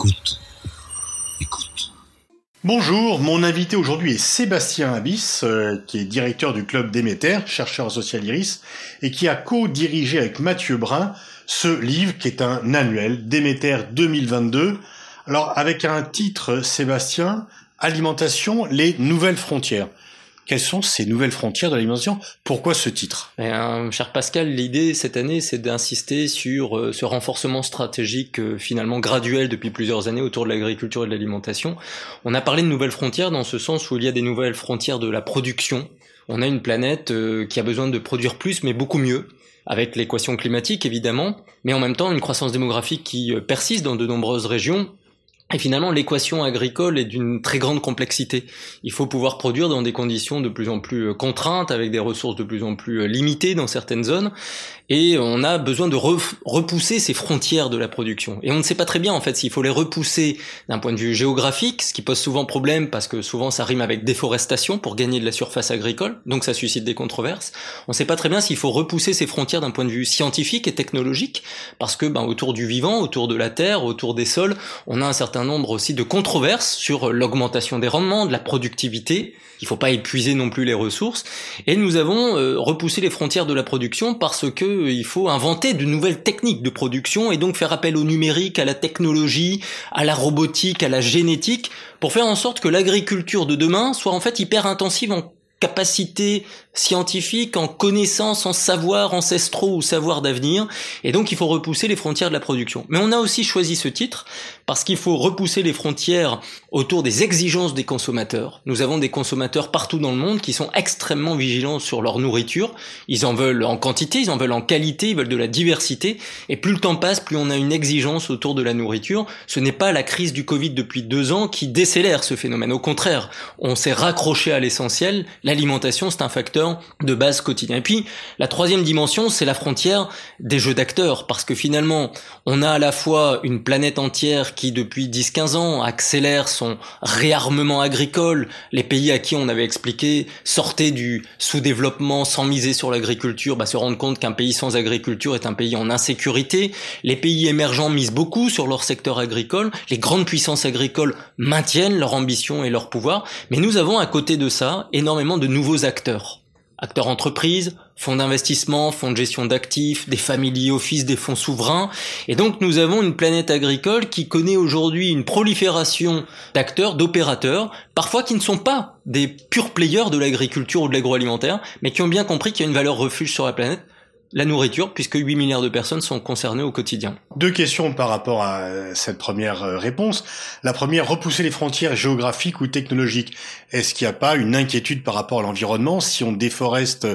Écoute. Écoute. Bonjour, mon invité aujourd'hui est Sébastien Abyss, euh, qui est directeur du club Déméter, chercheur social Iris, et qui a co-dirigé avec Mathieu Brun ce livre qui est un annuel, Déméter 2022. Alors avec un titre, Sébastien, Alimentation, les nouvelles frontières. Quelles sont ces nouvelles frontières de l'alimentation Pourquoi ce titre? Eh Cher Pascal, l'idée cette année, c'est d'insister sur euh, ce renforcement stratégique euh, finalement graduel depuis plusieurs années autour de l'agriculture et de l'alimentation. On a parlé de nouvelles frontières dans ce sens où il y a des nouvelles frontières de la production. On a une planète euh, qui a besoin de produire plus, mais beaucoup mieux avec l'équation climatique évidemment, mais en même temps une croissance démographique qui persiste dans de nombreuses régions et finalement, l'équation agricole est d'une très grande complexité. Il faut pouvoir produire dans des conditions de plus en plus euh, contraintes, avec des ressources de plus en plus euh, limitées dans certaines zones et on a besoin de repousser ces frontières de la production. Et on ne sait pas très bien en fait s'il faut les repousser d'un point de vue géographique, ce qui pose souvent problème parce que souvent ça rime avec déforestation pour gagner de la surface agricole, donc ça suscite des controverses. On ne sait pas très bien s'il faut repousser ces frontières d'un point de vue scientifique et technologique, parce que ben, autour du vivant, autour de la terre, autour des sols, on a un certain nombre aussi de controverses sur l'augmentation des rendements, de la productivité. Il ne faut pas épuiser non plus les ressources. Et nous avons euh, repoussé les frontières de la production parce que il faut inventer de nouvelles techniques de production et donc faire appel au numérique, à la technologie, à la robotique, à la génétique, pour faire en sorte que l'agriculture de demain soit en fait hyper intensive en capacité scientifique, en connaissances, en savoirs ancestraux ou savoirs d'avenir, et donc il faut repousser les frontières de la production. Mais on a aussi choisi ce titre parce qu'il faut repousser les frontières autour des exigences des consommateurs. Nous avons des consommateurs partout dans le monde qui sont extrêmement vigilants sur leur nourriture. Ils en veulent en quantité, ils en veulent en qualité, ils veulent de la diversité, et plus le temps passe, plus on a une exigence autour de la nourriture. Ce n'est pas la crise du Covid depuis deux ans qui décélère ce phénomène. Au contraire, on s'est raccroché à l'essentiel. L'alimentation, c'est un facteur de base quotidien. Et puis, la troisième dimension, c'est la frontière des jeux d'acteurs, parce que finalement, on a à la fois une planète entière qui, depuis 10-15 ans, accélère son réarmement agricole. Les pays à qui on avait expliqué sortaient du sous-développement sans miser sur l'agriculture, bah, se rendent compte qu'un pays sans agriculture est un pays en insécurité. Les pays émergents misent beaucoup sur leur secteur agricole. Les grandes puissances agricoles maintiennent leur ambition et leur pouvoir. Mais nous avons à côté de ça énormément de nouveaux acteurs acteurs entreprises, fonds d'investissement, fonds de gestion d'actifs, des family office, des fonds souverains. Et donc nous avons une planète agricole qui connaît aujourd'hui une prolifération d'acteurs, d'opérateurs, parfois qui ne sont pas des purs players de l'agriculture ou de l'agroalimentaire, mais qui ont bien compris qu'il y a une valeur refuge sur la planète la nourriture, puisque 8 milliards de personnes sont concernées au quotidien. Deux questions par rapport à cette première euh, réponse. La première, repousser les frontières géographiques ou technologiques. Est-ce qu'il n'y a pas une inquiétude par rapport à l'environnement? Si on déforeste,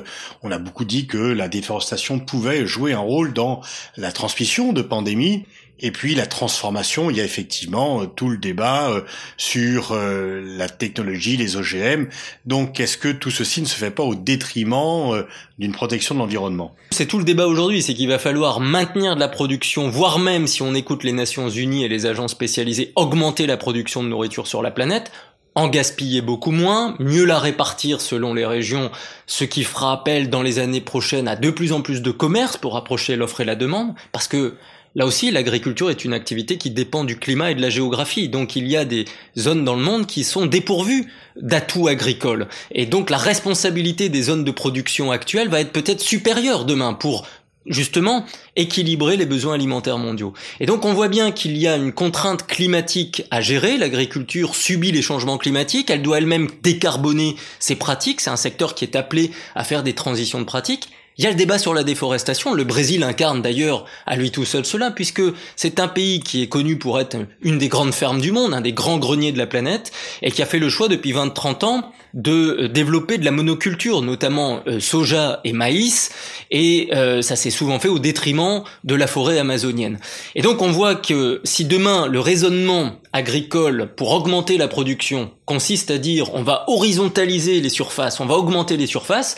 on a beaucoup dit que la déforestation pouvait jouer un rôle dans la transmission de pandémies. Et puis la transformation, il y a effectivement euh, tout le débat euh, sur euh, la technologie, les OGM. Donc est-ce que tout ceci ne se fait pas au détriment d'une protection de l'environnement? C'est tout le débat aujourd'hui, c'est qu'il va falloir maintenir de la production, voire même si on écoute les Nations Unies et les agences spécialisées, augmenter la production de nourriture sur la planète en gaspiller beaucoup moins, mieux la répartir selon les régions, ce qui fera appel dans les années prochaines à de plus en plus de commerce pour rapprocher l'offre et la demande, parce que Là aussi, l'agriculture est une activité qui dépend du climat et de la géographie. Donc il y a des zones dans le monde qui sont dépourvues d'atouts agricoles. Et donc la responsabilité des zones de production actuelles va être peut-être supérieure demain pour justement équilibrer les besoins alimentaires mondiaux. Et donc on voit bien qu'il y a une contrainte climatique à gérer, l'agriculture subit les changements climatiques, elle doit elle-même décarboner ses pratiques, c'est un secteur qui est appelé à faire des transitions de pratiques, il y a le débat sur la déforestation. Le Brésil incarne d'ailleurs à lui tout seul cela, puisque c'est un pays qui est connu pour être une des grandes fermes du monde, un des grands greniers de la planète, et qui a fait le choix depuis 20-30 ans de euh, développer de la monoculture, notamment euh, soja et maïs, et euh, ça s'est souvent fait au détriment de la forêt amazonienne. Et donc on voit que si demain le raisonnement agricole pour augmenter la production consiste à dire on va horizontaliser les surfaces, on va augmenter les surfaces,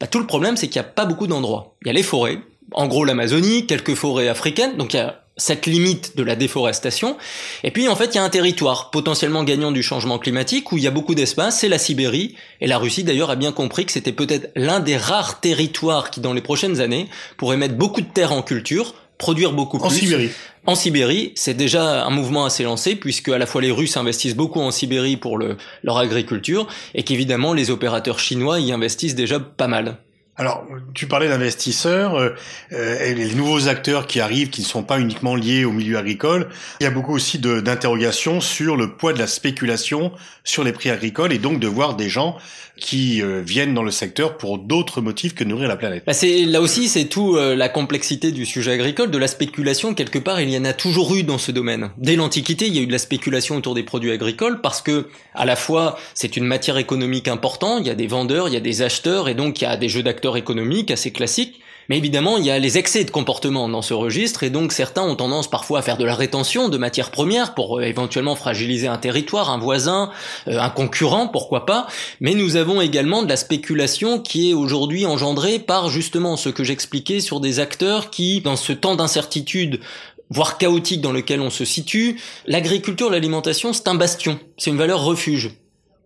bah, tout le problème, c'est qu'il n'y a pas beaucoup d'endroits. Il y a les forêts, en gros l'Amazonie, quelques forêts africaines, donc il y a cette limite de la déforestation. Et puis en fait, il y a un territoire potentiellement gagnant du changement climatique où il y a beaucoup d'espace, c'est la Sibérie. Et la Russie d'ailleurs a bien compris que c'était peut-être l'un des rares territoires qui dans les prochaines années pourrait mettre beaucoup de terres en culture produire beaucoup plus. En Sibérie. En Sibérie, c'est déjà un mouvement assez lancé puisque à la fois les Russes investissent beaucoup en Sibérie pour le, leur agriculture et qu'évidemment les opérateurs chinois y investissent déjà pas mal. Alors, tu parlais d'investisseurs, euh, euh, les nouveaux acteurs qui arrivent, qui ne sont pas uniquement liés au milieu agricole. Il y a beaucoup aussi d'interrogations sur le poids de la spéculation sur les prix agricoles et donc de voir des gens qui euh, viennent dans le secteur pour d'autres motifs que nourrir la planète. Bah c'est là aussi c'est tout euh, la complexité du sujet agricole, de la spéculation quelque part il y en a toujours eu dans ce domaine. Dès l'Antiquité il y a eu de la spéculation autour des produits agricoles parce que à la fois c'est une matière économique importante, il y a des vendeurs, il y a des acheteurs et donc il y a des jeux d'acteurs économiques assez classiques. Mais évidemment, il y a les excès de comportement dans ce registre, et donc certains ont tendance parfois à faire de la rétention de matières premières pour euh, éventuellement fragiliser un territoire, un voisin, euh, un concurrent, pourquoi pas. Mais nous avons également de la spéculation qui est aujourd'hui engendrée par justement ce que j'expliquais sur des acteurs qui, dans ce temps d'incertitude voire chaotique dans lequel on se situe, l'agriculture, l'alimentation, c'est un bastion, c'est une valeur refuge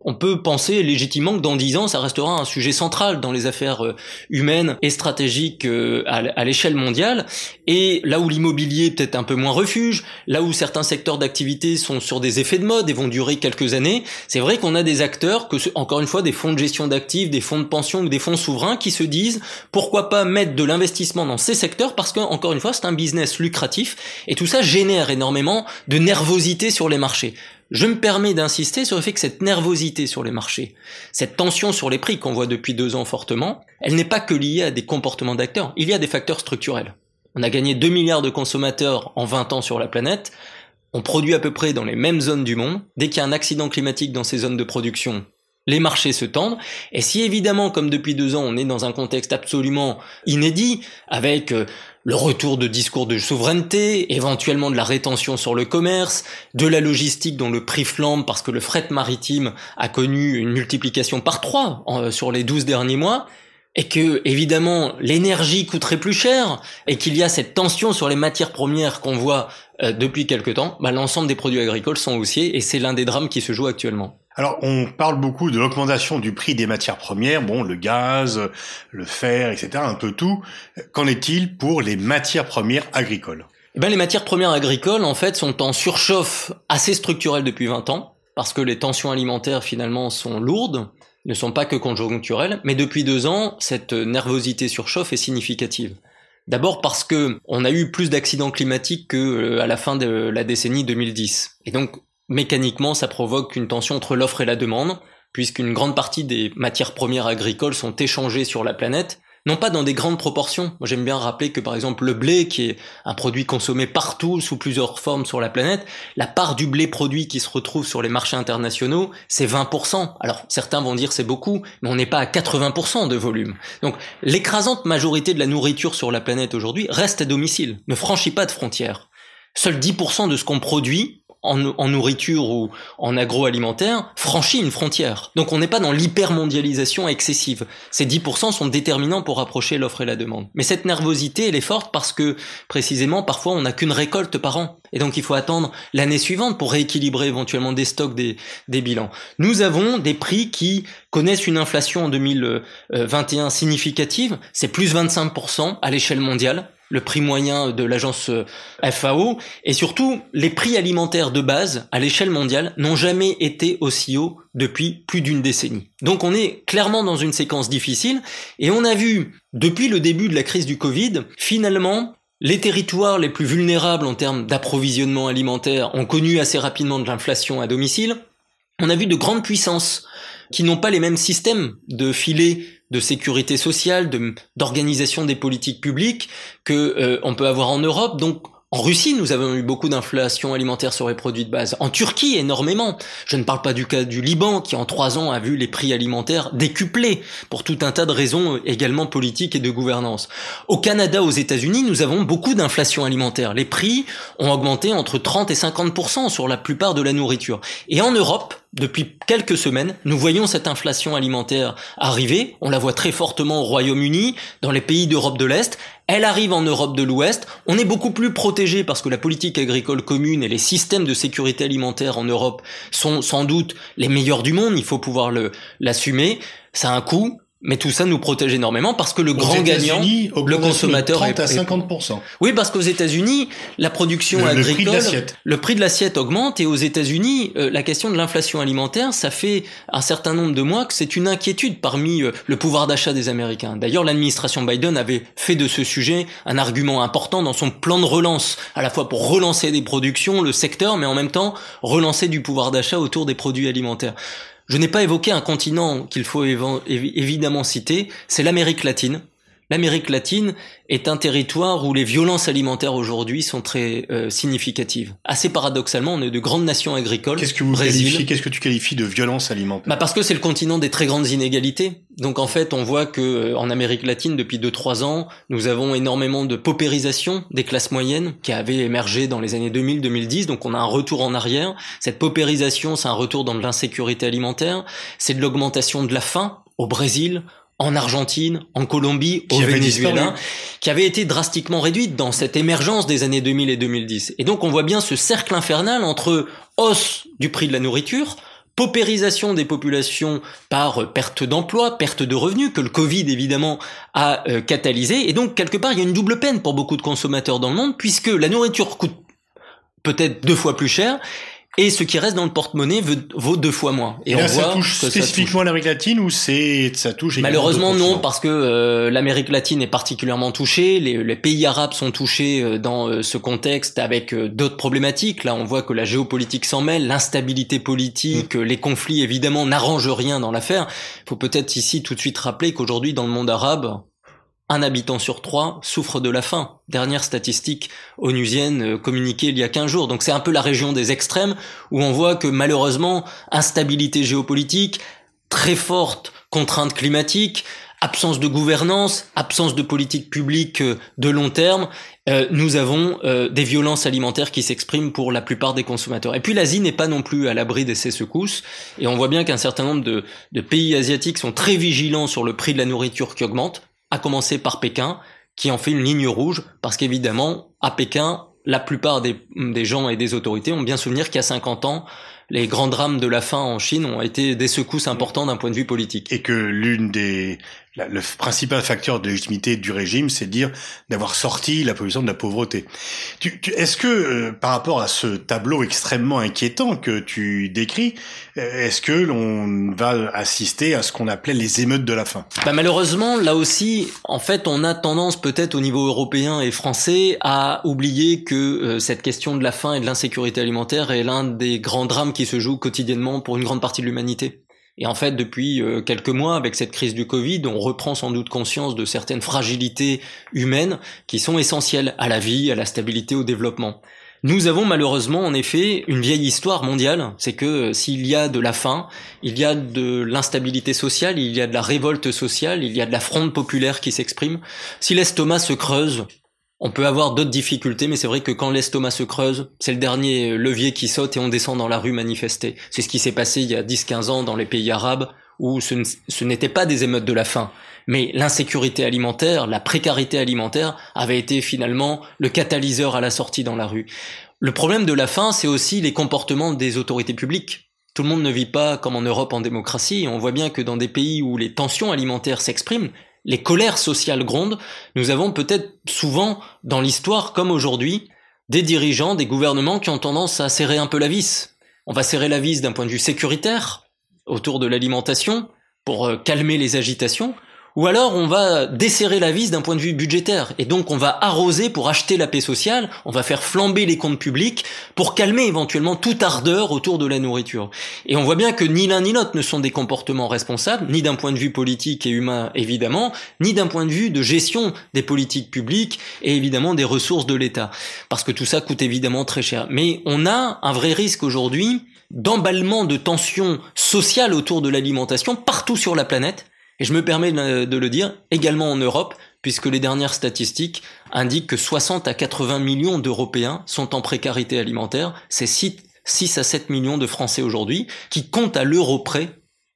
on peut penser légitimement que dans dix ans, ça restera un sujet central dans les affaires euh, humaines et stratégiques euh, à l'échelle mondiale. Et là où l'immobilier peut-être un peu moins refuge, là où certains secteurs d'activité sont sur des effets de mode et vont durer quelques années, c'est vrai qu'on a des acteurs, encore une fois des fonds de gestion d'actifs, des fonds de pension ou des fonds souverains qui se disent pourquoi pas mettre de l'investissement dans ces secteurs? parce que encore une fois c'est un business lucratif et tout ça génère énormément de nervosité sur les marchés. Je me permets d'insister sur le fait que cette nervosité sur les marchés, cette tension sur les prix qu'on voit depuis deux ans fortement, elle n'est pas que liée à des comportements d'acteurs, il y a des facteurs structurels. On a gagné 2 milliards de consommateurs en 20 ans sur la planète, on produit à peu près dans les mêmes zones du monde, dès qu'il y a un accident climatique dans ces zones de production, les marchés se tendent, et si évidemment, comme depuis deux ans, on est dans un contexte absolument inédit, avec euh, le retour de discours de souveraineté, éventuellement de la rétention sur le commerce, de la logistique dont le prix flambe parce que le fret maritime a connu une multiplication par trois euh, sur les douze derniers mois, et que évidemment l'énergie coûterait plus cher, et qu'il y a cette tension sur les matières premières qu'on voit euh, depuis quelque temps, bah, l'ensemble des produits agricoles sont haussiers, et c'est l'un des drames qui se joue actuellement. Alors, on parle beaucoup de l'augmentation du prix des matières premières, bon, le gaz, le fer, etc., un peu tout. Qu'en est-il pour les matières premières agricoles? Eh ben, les matières premières agricoles, en fait, sont en surchauffe assez structurelle depuis 20 ans, parce que les tensions alimentaires, finalement, sont lourdes, ne sont pas que conjoncturelles, mais depuis deux ans, cette nervosité surchauffe est significative. D'abord parce que on a eu plus d'accidents climatiques que euh, à la fin de la décennie 2010. Et donc, mécaniquement, ça provoque une tension entre l'offre et la demande, puisqu'une grande partie des matières premières agricoles sont échangées sur la planète, non pas dans des grandes proportions. J'aime bien rappeler que, par exemple, le blé, qui est un produit consommé partout, sous plusieurs formes sur la planète, la part du blé produit qui se retrouve sur les marchés internationaux, c'est 20%. Alors, certains vont dire c'est beaucoup, mais on n'est pas à 80% de volume. Donc, l'écrasante majorité de la nourriture sur la planète aujourd'hui reste à domicile, ne franchit pas de frontières. Seuls 10% de ce qu'on produit en, nourriture ou en agroalimentaire franchit une frontière. Donc on n'est pas dans l'hypermondialisation excessive. Ces 10% sont déterminants pour rapprocher l'offre et la demande. Mais cette nervosité, elle est forte parce que précisément parfois on n'a qu'une récolte par an. Et donc il faut attendre l'année suivante pour rééquilibrer éventuellement des stocks, des, des bilans. Nous avons des prix qui connaissent une inflation en 2021 significative, c'est plus 25% à l'échelle mondiale le prix moyen de l'agence euh, FAO, et surtout les prix alimentaires de base à l'échelle mondiale n'ont jamais été aussi hauts depuis plus d'une décennie. Donc on est clairement dans une séquence difficile, et on a vu depuis le début de la crise du Covid, finalement, les territoires les plus vulnérables en termes d'approvisionnement alimentaire ont connu assez rapidement de l'inflation à domicile. On a vu de grandes puissances qui n'ont pas les mêmes systèmes de filets de sécurité sociale, d'organisation des politiques publiques que euh, on peut avoir en Europe. Donc en Russie, nous avons eu beaucoup d'inflation alimentaire sur les produits de base. En Turquie, énormément. Je ne parle pas du cas du Liban, qui en trois ans a vu les prix alimentaires décuplés, pour tout un tas de raisons également politiques et de gouvernance. Au Canada, aux États-Unis, nous avons beaucoup d'inflation alimentaire. Les prix ont augmenté entre 30 et 50% sur la plupart de la nourriture. Et en Europe, depuis quelques semaines, nous voyons cette inflation alimentaire arriver. On la voit très fortement au Royaume-Uni, dans les pays d'Europe de l'Est. Elle arrive en Europe de l'Ouest. On est beaucoup plus protégé parce que la politique agricole commune et les systèmes de sécurité alimentaire en Europe sont sans doute les meilleurs du monde. Il faut pouvoir l'assumer. Ça a un coût. Mais tout ça nous protège énormément parce que le grand gagnant, le consommateur, 30 à 50 Oui, parce qu'aux États-Unis, la production le, agricole, le prix de l'assiette augmente, et aux États-Unis, euh, la question de l'inflation alimentaire, ça fait un certain nombre de mois que c'est une inquiétude parmi euh, le pouvoir d'achat des Américains. D'ailleurs, l'administration Biden avait fait de ce sujet un argument important dans son plan de relance, à la fois pour relancer des productions, le secteur, mais en même temps relancer du pouvoir d'achat autour des produits alimentaires. Je n'ai pas évoqué un continent qu'il faut évidemment citer, c'est l'Amérique latine. L'Amérique latine est un territoire où les violences alimentaires aujourd'hui sont très euh, significatives. Assez paradoxalement, on est de grandes nations agricoles. Qu'est-ce que vous qualifiez, qu'est-ce que tu qualifies de violence alimentaire? Bah Parce que c'est le continent des très grandes inégalités. Donc en fait, on voit que euh, en Amérique latine, depuis 2-3 ans, nous avons énormément de paupérisation des classes moyennes qui avait émergé dans les années 2000-2010. Donc on a un retour en arrière. Cette paupérisation, c'est un retour dans de l'insécurité alimentaire. C'est de l'augmentation de la faim au Brésil, en Argentine, en Colombie, au Venezuela, qui avait été drastiquement réduite dans cette émergence des années 2000 et 2010. Et donc on voit bien ce cercle infernal entre hausse du prix de la nourriture, paupérisation des populations par perte d'emploi, perte de revenus, que le Covid évidemment a euh, catalysé. Et donc quelque part, il y a une double peine pour beaucoup de consommateurs dans le monde, puisque la nourriture coûte peut-être deux fois plus cher, et ce qui reste dans le porte-monnaie vaut deux fois moins. Et, on voit ça touche spécifiquement l'Amérique latine ou c'est ça touche Malheureusement non, parce que euh, l'Amérique latine est particulièrement touchée. Les, les, pays arabes sont touchés euh, dans euh, ce contexte avec d'autres problématiques. Là, on voit que la géopolitique s'en mêle, l'instabilité politique, mm. les conflits évidemment n'arrangent rien dans l'affaire. Il faut peut-être ici tout de suite rappeler qu'aujourd'hui dans le monde arabe, un habitant sur trois souffre de la faim. Dernière statistique onusienne euh, communiquée il y a 15 jours. Donc c'est un peu la région des extrêmes où on voit que malheureusement, instabilité géopolitique, très forte contrainte climatique, absence de gouvernance, absence de politique publique euh, de long terme, euh, nous avons des violences alimentaires qui s'expriment pour la plupart des consommateurs. Et puis l'Asie n'est pas non plus à l'abri de ces secousses, et on voit bien qu'un certain nombre de pays asiatiques sont très vigilants sur le prix de la nourriture qui augmente, à commencer par Pékin, qui en fait une ligne rouge, parce qu'évidemment, à Pékin, la plupart des, gens et des autorités ont bien souvenir qu'il y a 50 ans, les grands drames de la faim en Chine ont été des secousses importantes d'un point de vue politique. Et que l'une des le principal facteur de légitimité du régime, c'est de dire d'avoir sorti la population de la pauvreté. Tu, tu, Est-ce que, euh, par rapport à ce tableau extrêmement inquiétant que tu décris, euh, est-ce que l'on va assister à ce qu'on appelait les émeutes de la faim? Bah Malheureusement, là aussi, en fait, on a tendance peut-être au niveau européen et français à oublier que euh, cette question de la faim et de l'insécurité alimentaire est l'un des grands drames qui se jouent quotidiennement pour une grande partie de l'humanité. Et en fait, depuis euh, quelques mois, avec cette crise du Covid, on reprend sans doute conscience de certaines fragilités humaines qui sont essentielles à la vie, à la stabilité, au développement. Nous avons malheureusement en effet une vieille histoire mondiale, c'est que euh, s'il y a de la faim, il y a de l'instabilité sociale, il y a de la révolte sociale, il y a de la fronde populaire qui s'exprime. Si l'estomac se creuse, on peut avoir d'autres difficultés, mais c'est vrai que quand l'estomac se creuse, c'est le dernier levier qui saute et on descend dans la rue manifester. C'est ce qui s'est passé il y a 10-15 ans dans les pays arabes, où ce, n'était pas des émeutes de la faim, mais l'insécurité alimentaire, la précarité alimentaire avait été finalement le catalyseur à la sortie dans la rue. Le problème de la faim, c'est aussi les comportements des autorités publiques. Tout le monde ne vit pas comme en Europe en démocratie, on voit bien que dans des pays où les tensions alimentaires s'expriment, les colères sociales grondent, nous avons peut-être souvent dans l'histoire, comme aujourd'hui, des dirigeants, des gouvernements qui ont tendance à serrer un peu la vis. On va serrer la vis d'un point de vue sécuritaire, autour de l'alimentation, pour euh, calmer les agitations, ou alors on va desserrer la vis d'un point de vue budgétaire, et donc on va arroser pour acheter la paix sociale, on va faire flamber les comptes publics pour calmer éventuellement toute ardeur autour de la nourriture. Et on voit bien que ni l'un ni l'autre ne sont des comportements responsables, ni d'un point de vue politique et humain évidemment, ni d'un point de vue de gestion des politiques publiques et évidemment des ressources de l'État, parce que tout ça coûte évidemment très cher. Mais on a un vrai risque aujourd'hui d'emballement de tensions sociales autour de l'alimentation partout sur la planète, et je me permets de le dire également en Europe, puisque les dernières statistiques indiquent que 60 à 80 millions d'Européens sont en précarité alimentaire. C'est 6, à 7 millions de Français aujourd'hui qui comptent à l'euro près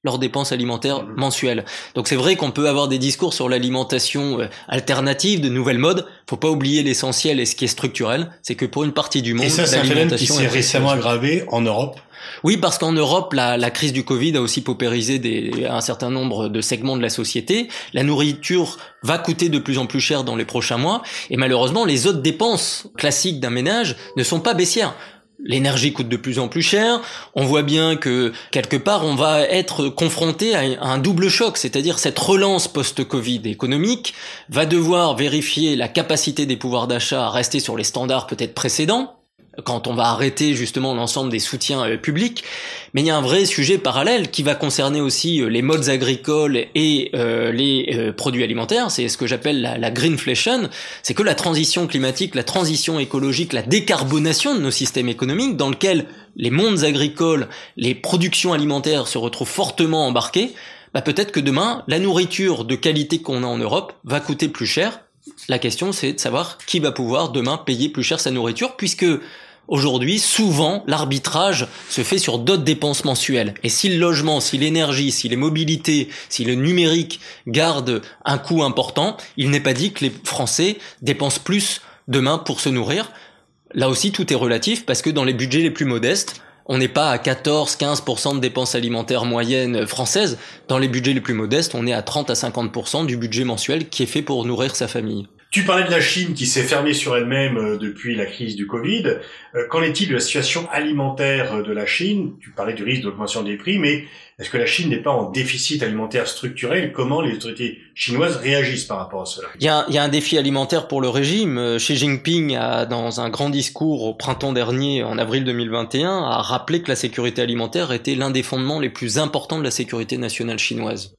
leurs dépenses alimentaires mhm. mensuelles. Donc c'est vrai qu'on peut avoir des discours sur l'alimentation euh, alternative, de nouvelles modes. Faut pas oublier l'essentiel et ce qui est structurel, c'est que pour une partie du monde, et ça, c'est un qui s'est récemment aggravé en Europe. Oui, parce qu'en Europe, la, la, crise du Covid a aussi paupérisé des, un certain nombre de segments de la société. La nourriture va coûter de plus en plus cher dans les prochains mois, et malheureusement, les autres dépenses classiques d'un ménage ne sont pas baissières. L'énergie coûte de plus en plus cher. On voit bien que quelque part, on va être confronté à un double choc, c'est-à-dire cette relance post-Covid économique va devoir vérifier la capacité des pouvoirs d'achat à rester sur les standards peut-être précédents, quand on va arrêter justement l'ensemble des soutiens euh, publics. Mais il y a un vrai sujet parallèle qui va concerner aussi euh, les modes agricoles et euh, les produits alimentaires. C'est ce que j'appelle la, la, greenflation. C'est que la transition climatique, la transition écologique, la décarbonation de nos systèmes économiques, dans lequel les mondes agricoles, les productions alimentaires se retrouvent fortement embarqués, bah peut-être que demain, la nourriture de qualité qu'on a en Europe va coûter plus cher. La question, c'est de savoir qui va pouvoir demain payer plus cher sa nourriture, puisque Aujourd'hui, souvent, l'arbitrage se fait sur d'autres dépenses mensuelles. Et si le logement, si l'énergie, si les mobilités, si le numérique gardent un coût important, il n'est pas dit que les Français dépensent plus demain pour se nourrir. Là aussi, tout est relatif parce que dans les budgets les plus modestes, on n'est pas à 14-15% de dépenses alimentaires moyennes françaises. Dans les budgets les plus modestes, on est à 30 à 50% du budget mensuel qui est fait pour nourrir sa famille. Tu parlais de la Chine qui s'est fermée sur elle-même euh, depuis la crise du Covid. Euh, qu'en est-il de la situation alimentaire de la Chine? Tu parlais du risque d'augmentation des prix, mais est-ce que la Chine n'est pas en déficit alimentaire structurel? Comment les autorités chinoises réagissent par rapport à cela? Il y, a, un défi alimentaire pour le régime. Euh, Xi Jinping a, dans un grand discours au printemps dernier, en avril 2021, a rappelé que la sécurité alimentaire était l'un des fondements les plus importants de la sécurité nationale chinoise.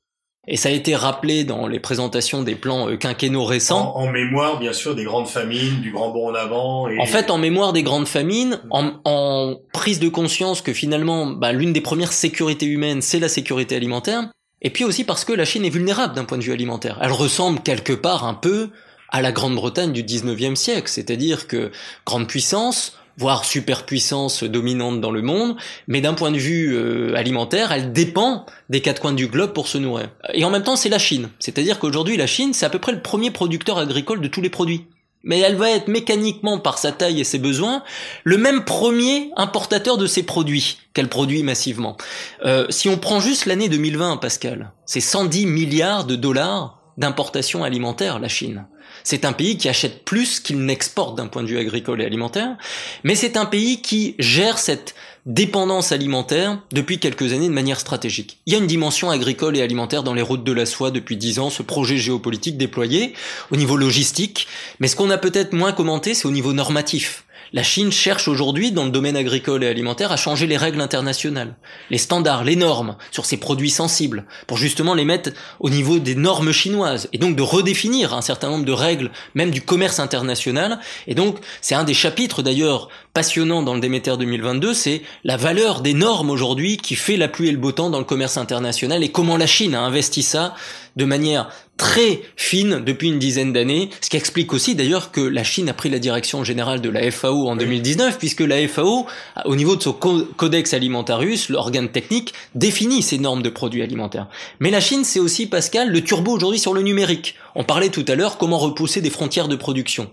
Et ça a été rappelé dans les présentations des plans euh, quinquennaux récents. En, mémoire, bien sûr, des grandes famines, du grand bond en avant. Et... En fait, en mémoire des grandes famines, en, en prise de conscience que finalement, bah, l'une des premières sécurités humaines, c'est la sécurité alimentaire. Et puis aussi parce que la Chine est vulnérable d'un point de vue alimentaire. Elle ressemble quelque part un peu à la Grande-Bretagne du 19e siècle, c'est-à-dire que grande puissance, voire superpuissance dominante dans le monde, mais d'un point de vue euh, alimentaire, elle dépend des quatre coins du globe pour se nourrir. Et en même temps, c'est la Chine. C'est-à-dire qu'aujourd'hui, la Chine, c'est à peu près le premier producteur agricole de tous les produits. Mais elle va être mécaniquement, par sa taille et ses besoins, le même premier importateur de ces produits qu'elle produit massivement. Euh, si on prend juste l'année 2020, Pascal, c'est 110 milliards de dollars d'importation alimentaire, la Chine. C'est un pays qui achète plus qu'il n'exporte d'un point de vue agricole et alimentaire, mais c'est un pays qui gère cette dépendance alimentaire depuis quelques années de manière stratégique. Il y a une dimension agricole et alimentaire dans les routes de la soie depuis dix ans, ce projet géopolitique déployé au niveau logistique, mais ce qu'on a peut-être moins commenté, c'est au niveau normatif. La Chine cherche aujourd'hui, dans le domaine agricole et alimentaire, à changer les règles internationales, les standards, les normes sur ces produits sensibles, pour justement les mettre au niveau des normes chinoises, et donc de redéfinir un certain nombre de règles, même du commerce international. Et donc, c'est un des chapitres d'ailleurs passionnants dans le Déméter 2022, c'est la valeur des normes aujourd'hui qui fait la pluie et le beau temps dans le commerce international, et comment la Chine a investi ça de manière très fine depuis une dizaine d'années, ce qui explique aussi d'ailleurs que la Chine a pris la direction générale de la FAO en 2019, puisque la FAO, au niveau de son codex alimentarius, l'organe technique, définit ces normes de produits alimentaires. Mais la Chine, c'est aussi, Pascal, le turbo aujourd'hui sur le numérique. On parlait tout à l'heure comment repousser des frontières de production.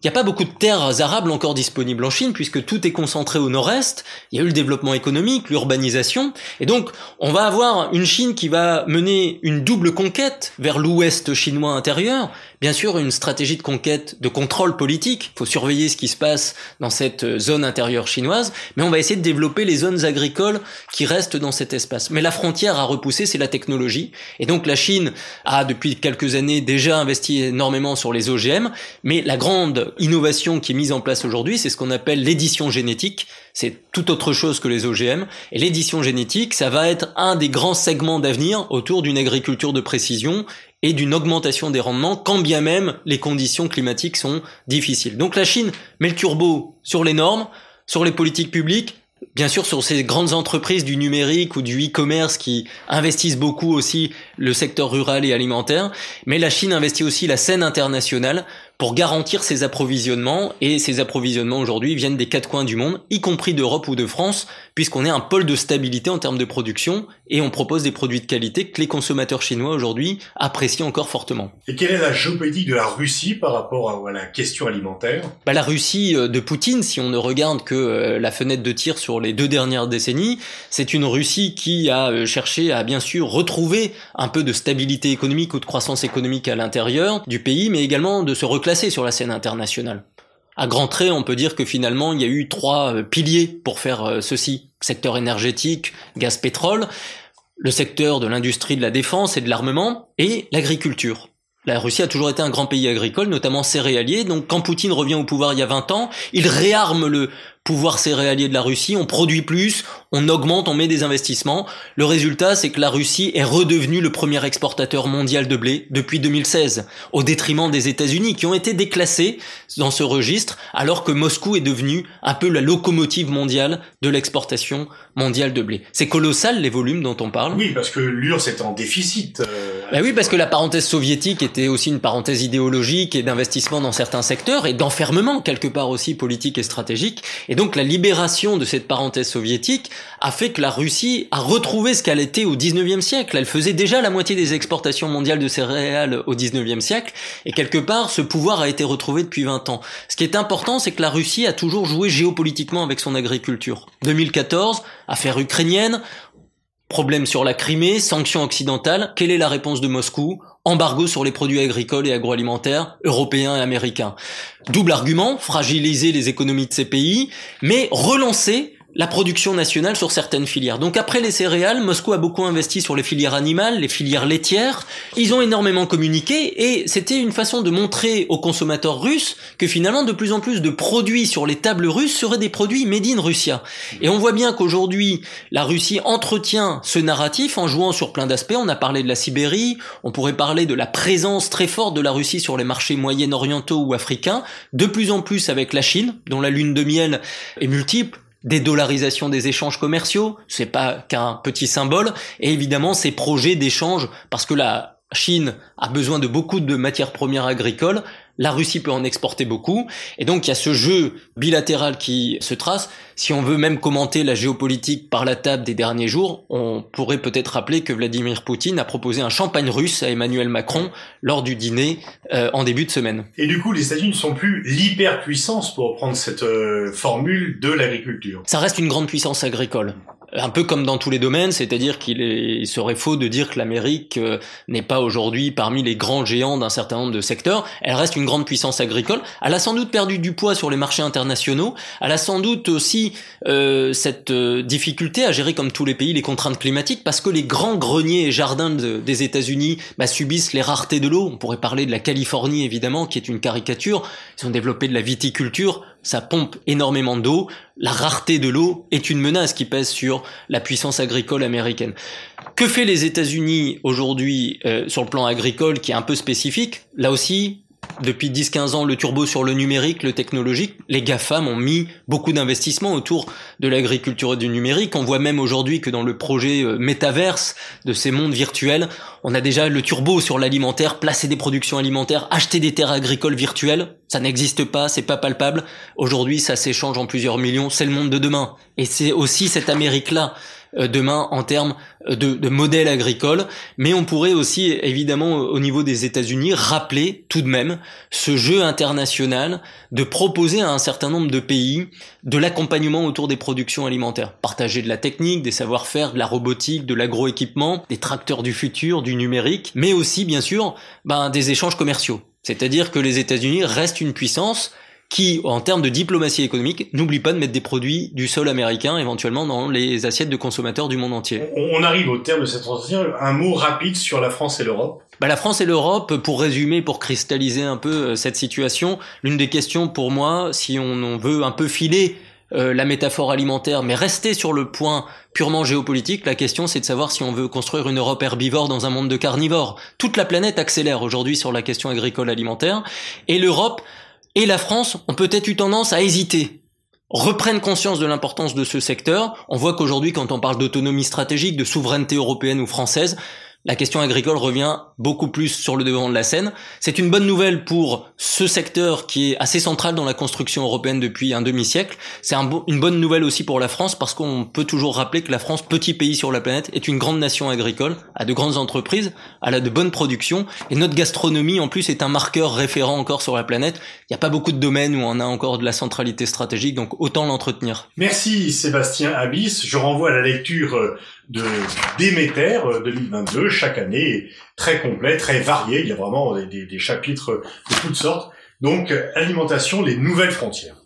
Il n'y a pas beaucoup de terres arables encore disponibles en Chine puisque tout est concentré au nord-est. Il y a eu le développement économique, l'urbanisation. Et donc, on va avoir une Chine qui va mener une double conquête vers l'ouest chinois intérieur. Bien sûr, une stratégie de conquête, de contrôle politique. Il faut surveiller ce qui se passe dans cette zone intérieure chinoise. Mais on va essayer de développer les zones agricoles qui restent dans cet espace. Mais la frontière à repousser, c'est la technologie. Et donc, la Chine a, depuis quelques années, déjà investi énormément sur les OGM. Mais la grande innovation qui est mise en place aujourd'hui, c'est ce qu'on appelle l'édition génétique. C'est tout autre chose que les OGM. Et l'édition génétique, ça va être un des grands segments d'avenir autour d'une agriculture de précision et d'une augmentation des rendements, quand bien même les conditions climatiques sont difficiles. Donc la Chine met le turbo sur les normes, sur les politiques publiques, Bien sûr, sur ces grandes entreprises du numérique ou du e-commerce qui investissent beaucoup aussi le secteur rural et alimentaire, mais la Chine investit aussi la scène internationale pour garantir ses approvisionnements, et ces approvisionnements aujourd'hui viennent des quatre coins du monde, y compris d'Europe ou de France, puisqu'on est un pôle de stabilité en termes de production. Et on propose des produits de qualité que les consommateurs chinois aujourd'hui apprécient encore fortement. Et quelle est la géopolitique de la Russie par rapport à, la question alimentaire? Bah, La Russie euh, de Poutine, si on ne regarde que euh, la fenêtre de tir sur les deux dernières décennies, c'est une Russie qui a euh, cherché à bien sûr retrouver un peu de stabilité économique ou de croissance économique à l'intérieur du pays, mais également de se reclasser sur la scène internationale. À grands traits, on peut dire que finalement, il y a eu trois euh, piliers pour faire euh, ceci. Secteur énergétique, gaz-pétrole, le secteur de l'industrie de la défense et de l'armement, et l'agriculture. La Russie a toujours été un grand pays agricole, notamment céréalier. Donc quand Poutine revient au pouvoir il y a 20 ans, il réarme le pouvoir céréalier de la Russie, on produit plus, on augmente, on met des investissements. Le résultat, c'est que la Russie est redevenue le premier exportateur mondial de blé depuis 2016, au détriment des États-Unis, qui ont été déclassés dans ce registre, alors que Moscou est devenu un peu la locomotive mondiale de l'exportation mondiale de blé. C'est colossal les volumes dont on parle. Oui, parce que l'URSS est en déficit. Euh, ben oui, parce que la parenthèse soviétique était aussi une parenthèse idéologique et d'investissement dans certains secteurs et d'enfermement quelque part aussi politique et stratégique. Et donc la libération de cette parenthèse soviétique a fait que la Russie a retrouvé ce qu'elle était au 19e siècle. Elle faisait déjà la moitié des exportations mondiales de céréales au 19e siècle et quelque part ce pouvoir a été retrouvé depuis 20 ans. Ce qui est important, c'est que la Russie a toujours joué géopolitiquement avec son agriculture. 2014, affaire ukrainienne, problème sur la Crimée, sanctions occidentales, quelle est la réponse de Moscou? Embargo sur les produits agricoles et agroalimentaires européens et américains. Double argument, fragiliser les économies de ces pays, mais relancer la production nationale sur certaines filières. Donc après les céréales, Moscou a beaucoup investi sur les filières animales, les filières laitières. Ils ont énormément communiqué et c'était une façon de montrer aux consommateurs russes que finalement de plus en plus de produits sur les tables russes seraient des produits made in Russia. Et on voit bien qu'aujourd'hui, la Russie entretient ce narratif en jouant sur plein d'aspects. On a parlé de la Sibérie, on pourrait parler de la présence très forte de la Russie sur les marchés moyen-orientaux ou africains, de plus en plus avec la Chine, dont la lune de miel est multiple dédollarisation des échanges commerciaux, c'est pas qu'un petit symbole, et évidemment ces projets d'échange, parce que la Chine a besoin de beaucoup de matières premières agricoles, la Russie peut en exporter beaucoup, et donc il y a ce jeu bilatéral qui se trace. Si on veut même commenter la géopolitique par la table des derniers jours, on pourrait peut-être rappeler que Vladimir Poutine a proposé un champagne russe à Emmanuel Macron lors du dîner euh, en début de semaine. Et du coup, les États-Unis ne sont plus l'hyperpuissance pour reprendre cette euh, formule de l'agriculture. Ça reste une grande puissance agricole un peu comme dans tous les domaines, c'est-à-dire qu'il serait faux de dire que l'Amérique euh, n'est pas aujourd'hui parmi les grands géants d'un certain nombre de secteurs. Elle reste une grande puissance agricole. Elle a sans doute perdu du poids sur les marchés internationaux. Elle a sans doute aussi euh, cette euh, difficulté à gérer comme tous les pays les contraintes climatiques parce que les grands greniers et jardins des États-Unis bah, subissent les raretés de l'eau. On pourrait parler de la Californie évidemment, qui est une caricature. Ils ont développé de la viticulture ça pompe énormément d'eau. La rareté de l'eau est une menace qui pèse sur la puissance agricole américaine. Que fait les États-Unis aujourd'hui euh, sur le plan agricole qui est un peu spécifique? Là aussi, depuis 10-15 ans le turbo sur le numérique, le technologique. Les GAFAM ont mis beaucoup d'investissements autour de l'agriculture et du numérique. On voit même aujourd'hui que dans le projet euh, métaverse de ces mondes virtuels, on a déjà le turbo sur l'alimentaire, placer des productions alimentaires, acheter des terres agricoles virtuelles. Ça n'existe pas, c'est pas palpable. Aujourd'hui, ça s'échange en plusieurs millions. C'est le monde de demain. Et c'est aussi cette Amérique-là demain en termes euh, de, de modèle agricole, mais on pourrait aussi évidemment au niveau des États-Unis rappeler tout de même ce jeu international de proposer à un certain nombre de pays de l'accompagnement autour des productions alimentaires, partager de la technique, des savoir-faire, de la robotique, de l'agroéquipement, des tracteurs du futur, du numérique, mais aussi bien sûr ben, des échanges commerciaux. C'est-à-dire que les États-Unis restent une puissance qui, en termes de diplomatie économique, n'oublie pas de mettre des produits du sol américain éventuellement dans les assiettes de consommateurs du monde entier. On arrive au terme de cette entretien. Un mot rapide sur la France et l'Europe. Bah, la France et l'Europe, pour résumer, pour cristalliser un peu euh, cette situation, l'une des questions pour moi, si on veut un peu filer euh, la métaphore alimentaire, mais rester sur le point purement géopolitique, la question c'est de savoir si on veut construire une Europe herbivore dans un monde de carnivores. Toute la planète accélère aujourd'hui sur la question agricole alimentaire, et l'Europe et la France ont peut-être eu tendance à hésiter reprennent conscience de l'importance de ce secteur. On voit qu'aujourd'hui, quand on parle d'autonomie stratégique, de souveraineté européenne ou française, la question agricole revient beaucoup plus sur le devant de la scène. C'est une bonne nouvelle pour ce secteur qui est assez central dans la construction européenne depuis un demi-siècle. C'est un une bonne nouvelle aussi pour la France parce qu'on peut toujours rappeler que la France, petit pays sur la planète, est une grande nation agricole, a de grandes entreprises, a de bonnes productions et notre gastronomie en plus est un marqueur référent encore sur la planète. Il n'y a pas beaucoup de domaines où on a encore de la centralité stratégique, donc autant l'entretenir. Merci Sébastien Abyss. Je renvoie à la lecture euh, de Déméter 2022. Euh, Chaque année très complet, très varié. Il y a vraiment des, des chapitres de toutes sortes. Donc, alimentation, les nouvelles frontières.